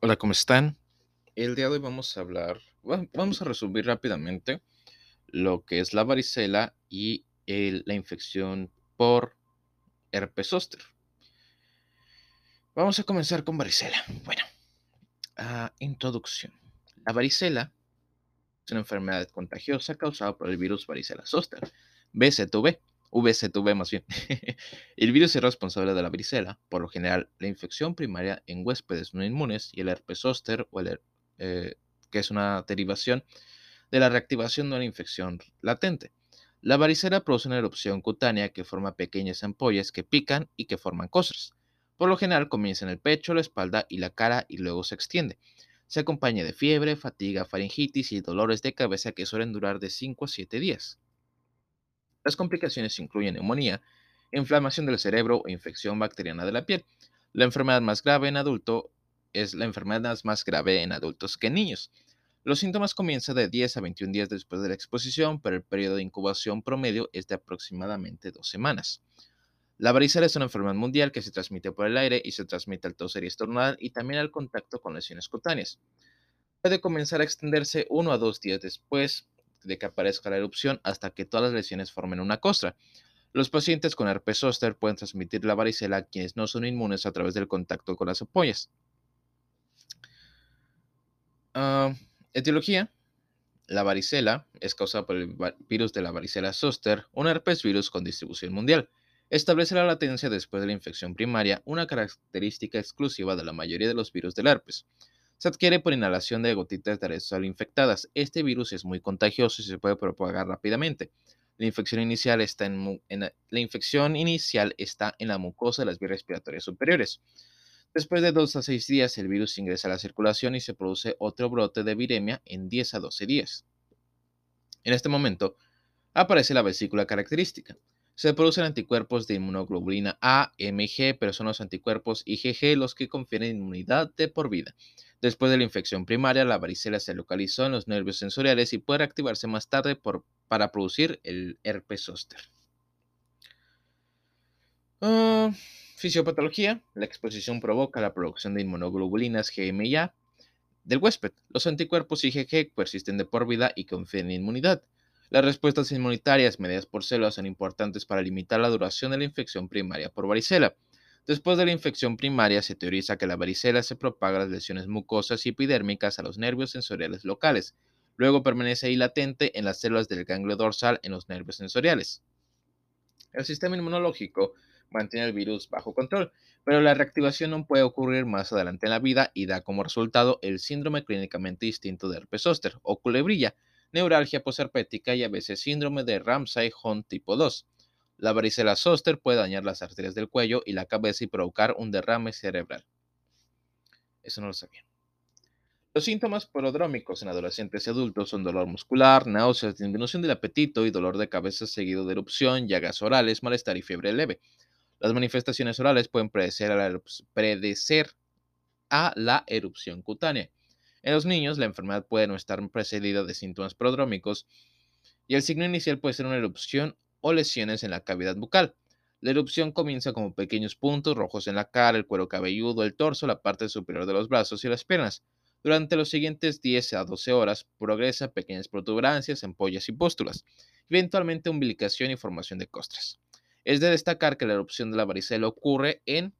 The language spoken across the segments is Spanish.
Hola, ¿cómo están? El día de hoy vamos a hablar, va- vamos a resumir rápidamente lo que es la varicela y la infección por herpes zóster. Vamos a comenzar con varicela. Bueno, ah, introducción. La varicela es una enfermedad contagiosa causada por el virus varicela zoster, VZV, VZV más bien. el virus es responsable de la varicela, por lo general la infección primaria en huéspedes no inmunes y el herpes zóster, o el, eh, que es una derivación de la reactivación de una infección latente. La varicela produce una erupción cutánea que forma pequeñas ampollas que pican y que forman costras. Por lo general comienza en el pecho, la espalda y la cara y luego se extiende. Se acompaña de fiebre, fatiga, faringitis y dolores de cabeza que suelen durar de 5 a 7 días. Las complicaciones incluyen neumonía, inflamación del cerebro o infección bacteriana de la piel. La enfermedad más grave en adulto es la enfermedad más grave en adultos que en niños. Los síntomas comienzan de 10 a 21 días después de la exposición, pero el periodo de incubación promedio es de aproximadamente dos semanas. La varicela es una enfermedad mundial que se transmite por el aire y se transmite al toser y estornudar y también al contacto con lesiones cutáneas. Puede comenzar a extenderse uno a dos días después de que aparezca la erupción hasta que todas las lesiones formen una costra. Los pacientes con herpes zóster pueden transmitir la varicela a quienes no son inmunes a través del contacto con las ampollas. Ah, etiología. La varicela es causada por el virus de la varicela zoster, un herpes virus con distribución mundial. Establece la latencia después de la infección primaria, una característica exclusiva de la mayoría de los virus del herpes. Se adquiere por inhalación de gotitas de aerosol infectadas. Este virus es muy contagioso y se puede propagar rápidamente. La infección inicial está en, la mucosa de las vías respiratorias superiores. Después de 2 a 6 días, el virus ingresa a la circulación y se produce otro brote de viremia en 10 a 12 días. En este momento, aparece la vesícula característica. Se producen anticuerpos de inmunoglobulina A, MG, pero son los anticuerpos IgG los que confieren inmunidad de por vida. Después de la infección primaria, la varicela se localizó en los nervios sensoriales y puede reactivarse más tarde para producir el herpes zóster. Ah, fisiopatología. La exposición provoca la producción de inmunoglobulinas GMA del huésped. Los anticuerpos IgG persisten de por vida y confieren inmunidad. Las respuestas inmunitarias mediadas por células son importantes para limitar la duración de la infección primaria por varicela. Después de la infección primaria, se teoriza que la varicela se propaga a las lesiones mucosas y epidérmicas a los nervios sensoriales locales. Luego permanece ahí latente en las células del ganglio dorsal en los nervios sensoriales. El sistema inmunológico mantiene el virus bajo control, pero la reactivación no puede ocurrir más adelante en la vida y da como resultado el síndrome clínicamente distinto de herpes zóster o culebrilla, neuralgia posherpética y a veces síndrome de Ramsay-Hunt tipo 2. La varicela zóster puede dañar las arterias del cuello y la cabeza y provocar un derrame cerebral. Eso no lo sabía. Los síntomas prodrómicos en adolescentes y adultos son dolor muscular, náuseas, disminución del apetito y dolor de cabeza seguido de erupción, llagas orales, malestar y fiebre leve. Las manifestaciones orales pueden predecer a la, predecer a la erupción cutánea. En los niños, la enfermedad puede no estar precedida de síntomas prodrómicos y el signo inicial puede ser una erupción o lesiones en la cavidad bucal. La erupción comienza como pequeños puntos rojos en la cara, el cuero cabelludo, el torso, la parte superior de los brazos y las piernas. Durante los siguientes 10 a 12 horas progresa pequeñas protuberancias, ampollas y pústulas, eventualmente umbilicación y formación de costras. Es de destacar que la erupción de la varicela ocurre en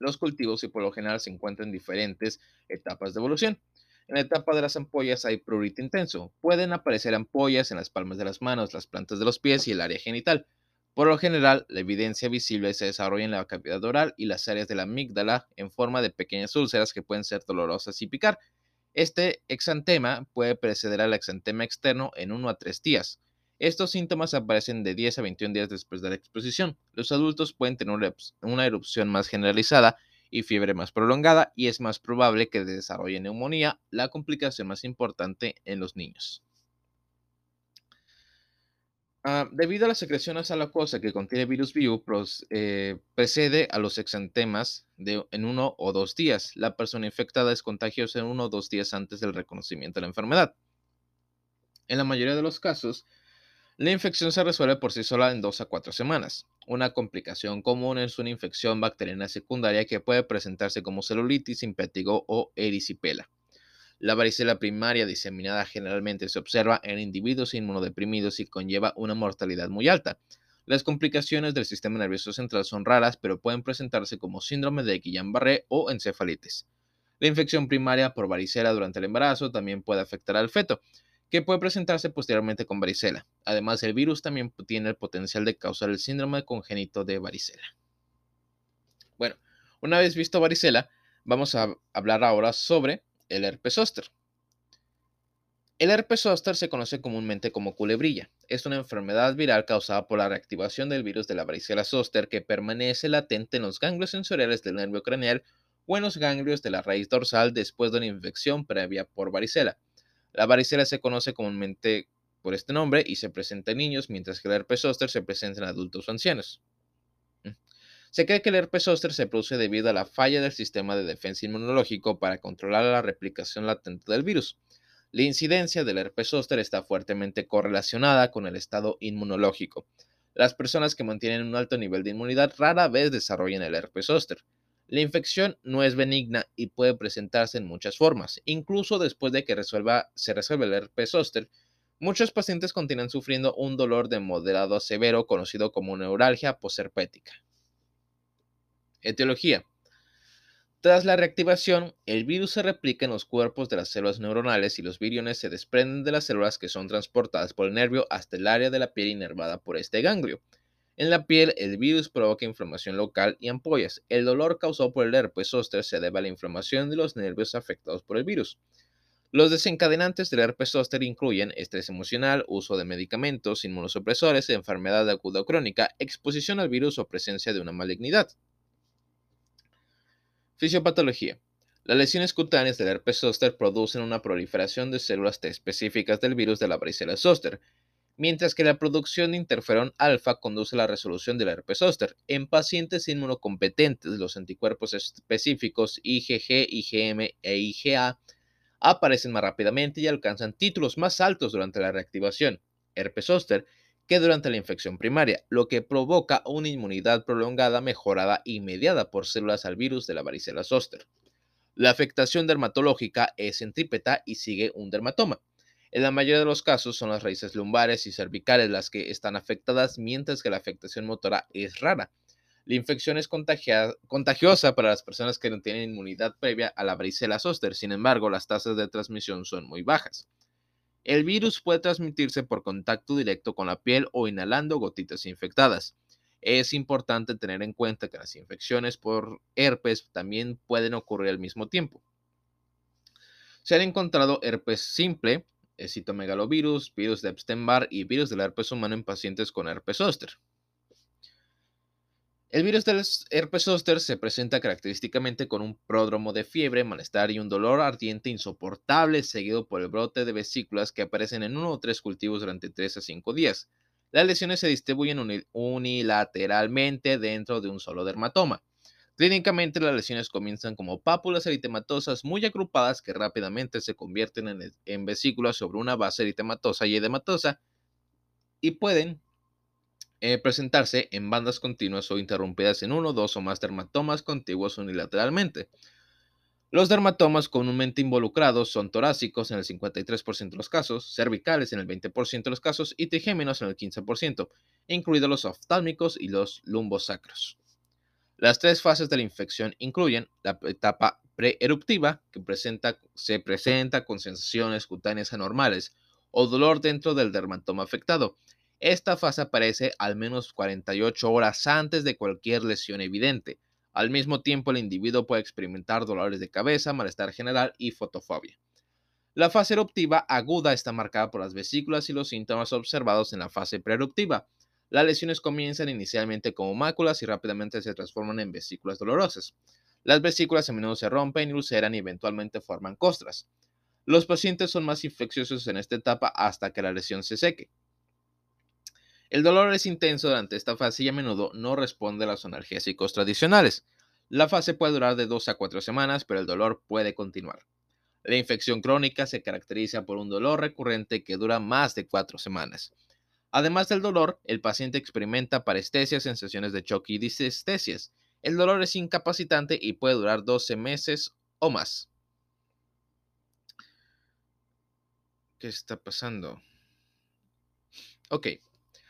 los cultivos y por lo general se encuentran en diferentes etapas de evolución. En la etapa de las ampollas hay prurito intenso. Pueden aparecer ampollas en las palmas de las manos, las plantas de los pies y el área genital. Por lo general, la evidencia visible se desarrolla en la cavidad oral y las áreas de la amígdala en forma de pequeñas úlceras que pueden ser dolorosas y picar. Este exantema puede preceder al exantema externo en 1 a 3 días. Estos síntomas aparecen de 10 a 21 días después de la exposición. Los adultos pueden tener una erup- una erupción más generalizada y fiebre más prolongada y es más probable que desarrolle neumonía, la complicación más importante en los niños. Ah, debido a la secreción acuosa que contiene virus vivo, eh, precede a los exantemas en uno o dos días. La persona infectada es contagiosa en uno o dos días antes del reconocimiento de la enfermedad. En la mayoría de los casos, La infección se resuelve por sí sola en 2 a 4 semanas. Una complicación común es una infección bacteriana secundaria que puede presentarse como celulitis, impétigo o erisipela. La varicela primaria diseminada generalmente se observa en individuos inmunodeprimidos y conlleva una mortalidad muy alta. Las complicaciones del sistema nervioso central son raras, pero pueden presentarse como síndrome de Guillain-Barré o encefalitis. La infección primaria por varicela durante el embarazo también puede afectar al feto, que puede presentarse posteriormente con varicela. Además, el virus también tiene el potencial de causar el síndrome congénito de varicela. Bueno, una vez visto varicela, vamos a hablar ahora sobre el herpes zóster. El herpes zóster se conoce comúnmente como culebrilla. Es una enfermedad viral causada por la reactivación del virus de la varicela zóster que permanece latente en los ganglios sensoriales del nervio craneal o en los ganglios de la raíz dorsal después de una infección previa por varicela. La varicela se conoce comúnmente por este nombre y se presenta en niños, mientras que el herpes zóster se presenta en adultos o ancianos. Se cree que el herpes zóster se produce debido a la falla del sistema de defensa inmunológico para controlar la replicación latente del virus. La incidencia del herpes zóster está fuertemente correlacionada con el estado inmunológico. Las personas que mantienen un alto nivel de inmunidad rara vez desarrollan el herpes zóster. La infección no es benigna y puede presentarse en muchas formas. Incluso después de que se resuelve el herpes zóster, muchos pacientes continúan sufriendo un dolor de moderado a severo conocido como neuralgia posherpética. Etiología. Tras la reactivación, el virus se replica en los cuerpos de las células neuronales y los viriones se desprenden de las células que son transportadas por el nervio hasta el área de la piel inervada por este ganglio. En la piel, el virus provoca inflamación local y ampollas. El dolor causado por el herpes zóster se debe a la inflamación de los nervios afectados por el virus. Los desencadenantes del herpes zóster incluyen estrés emocional, uso de medicamentos, inmunosupresores, enfermedad aguda crónica, exposición al virus o presencia de una malignidad. Fisiopatología. Las lesiones cutáneas del herpes zóster producen una proliferación de células T específicas del virus de la varicela zóster, mientras que la producción de interferón alfa conduce a la resolución del herpes zóster. En pacientes inmunocompetentes, los anticuerpos específicos IgG, IgM e IgA aparecen más rápidamente y alcanzan títulos más altos durante la reactivación. Herpes zóster que durante la infección primaria, lo que provoca una inmunidad prolongada mejorada y mediada por células al virus de la varicela zóster. La afectación dermatológica es centrípeta y sigue un dermatoma. En la mayoría de los casos son las raíces lumbares y cervicales las que están afectadas, mientras que la afectación motora es rara. La infección es contagiosa para las personas que no tienen inmunidad previa a la varicela zóster, sin embargo, las tasas de transmisión son muy bajas. El virus puede transmitirse por contacto directo con la piel o inhalando gotitas infectadas. Es importante tener en cuenta que las infecciones por herpes también pueden ocurrir al mismo tiempo. Se han encontrado herpes simple, citomegalovirus, virus de Epstein-Barr y virus del herpes humano en pacientes con herpes zóster. El virus del herpes zóster se presenta característicamente con un pródromo de fiebre, malestar y un dolor ardiente insoportable, seguido por el brote de vesículas que aparecen en uno o tres cultivos durante 3 a 5 días. Las lesiones se distribuyen unilateralmente dentro de un solo dermatoma. Clínicamente, las lesiones comienzan como pápulas eritematosas muy agrupadas que rápidamente se convierten en, vesículas sobre una base eritematosa y edematosa y pueden eh, presentarse en bandas continuas o interrumpidas en uno, dos o más dermatomas contiguos unilateralmente. Los dermatomas comúnmente involucrados son torácicos en el 53% de los casos, cervicales en el 20% de los casos y trigéminos en el 15%, incluidos los oftálmicos y los lumbosacros. Las tres fases de la infección incluyen la etapa preeruptiva, que se presenta con sensaciones cutáneas anormales o dolor dentro del dermatoma afectado, esta fase aparece al menos 48 horas antes de cualquier lesión evidente. Al mismo tiempo, el individuo puede experimentar dolores de cabeza, malestar general y fotofobia. La fase eruptiva aguda está marcada por las vesículas y los síntomas observados en la fase preeruptiva. Las lesiones comienzan inicialmente como máculas y rápidamente se transforman en vesículas dolorosas. Las vesículas a menudo se rompen y ulceran y eventualmente forman costras. Los pacientes son más infecciosos en esta etapa hasta que la lesión se seque. El dolor es intenso durante esta fase y a menudo no responde a los analgésicos tradicionales. La fase puede durar de 2 a 4 semanas, pero el dolor puede continuar. La infección crónica se caracteriza por un dolor recurrente que dura más de 4 semanas. Además del dolor, el paciente experimenta parestesias, sensaciones de choque y disestesias. El dolor es incapacitante y puede durar 12 meses o más. ¿Qué está pasando? Ok.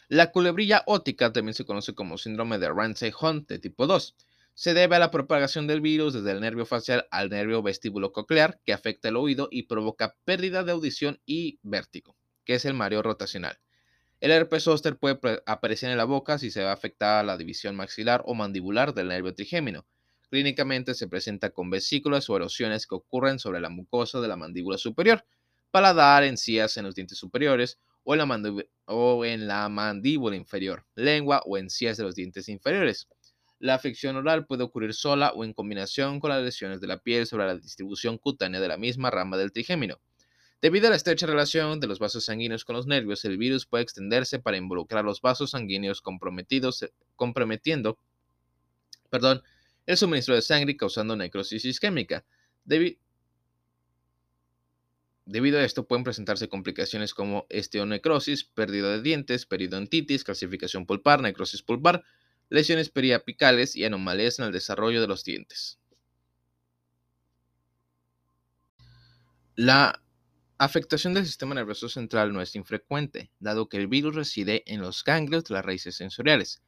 La culebrilla ótica también se conoce como síndrome de Ramsay-Hunt de tipo 2. Se debe a la propagación del virus desde el nervio facial al nervio vestíbulo coclear, que afecta el oído y provoca pérdida de audición y vértigo, que es el mareo rotacional. El herpes zóster puede aparecer en la boca si se va afectada la división maxilar o mandibular del nervio trigémino. Clínicamente se presenta con vesículas o erosiones que ocurren sobre la mucosa de la mandíbula superior, paladar, encías en los dientes superiores o en, la o en la mandíbula inferior, lengua o encías de los dientes inferiores. La afección oral puede ocurrir sola o en combinación con las lesiones de la piel sobre la distribución cutánea de la misma rama del trigémino. Debido a la estrecha relación de los vasos sanguíneos con los nervios, el virus puede extenderse para involucrar los vasos sanguíneos comprometidos, eh, comprometiendo el suministro de sangre causando necrosis isquémica. Debido a esto pueden presentarse complicaciones como esteonecrosis, pérdida de dientes, periodontitis, calcificación pulpar, necrosis pulpar, lesiones periapicales y anomalías en el desarrollo de los dientes. La Afectación del sistema nervioso central no es infrecuente, dado que el virus reside en los ganglios de las raíces sensoriales.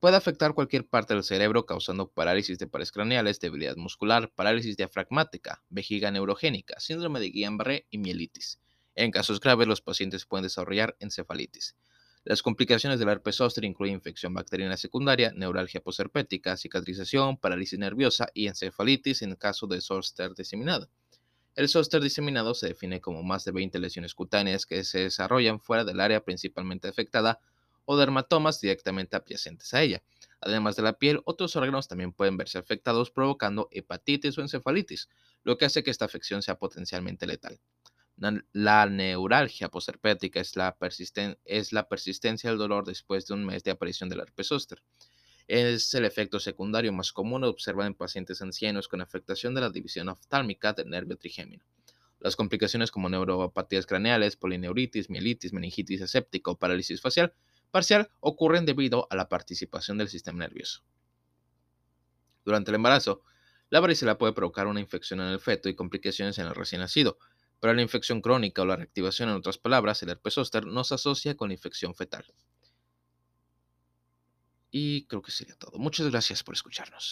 Puede afectar cualquier parte del cerebro causando parálisis de pares craneales, debilidad muscular, parálisis diafragmática, vejiga neurogénica, síndrome de Guillain-Barré y mielitis. En casos graves, los pacientes pueden desarrollar encefalitis. Las complicaciones del herpes zóster incluyen infección bacteriana secundaria, neuralgia posherpética, cicatrización, parálisis nerviosa y encefalitis en caso de zóster diseminado. El zóster diseminado se define como más de 20 lesiones cutáneas que se desarrollan fuera del área principalmente afectada o dermatomas directamente adyacentes a ella. Además de la piel, otros órganos también pueden verse afectados provocando hepatitis o encefalitis, lo que hace que esta afección sea potencialmente letal. La neuralgia posherpética es la, es la persistencia del dolor después de un mes de aparición del herpes zóster. Es el efecto secundario más común observado en pacientes ancianos con afectación de la división oftálmica del nervio trigémino. Las complicaciones como neuropatías craneales, polineuritis, mielitis, meningitis aséptica o parálisis facial parcial ocurren debido a la participación del sistema nervioso. Durante el embarazo, la varicela puede provocar una infección en el feto y complicaciones en el recién nacido, pero la infección crónica o la reactivación, en otras palabras, el herpes zóster, no se asocia con infección fetal. Y creo que sería todo. Muchas gracias por escucharnos.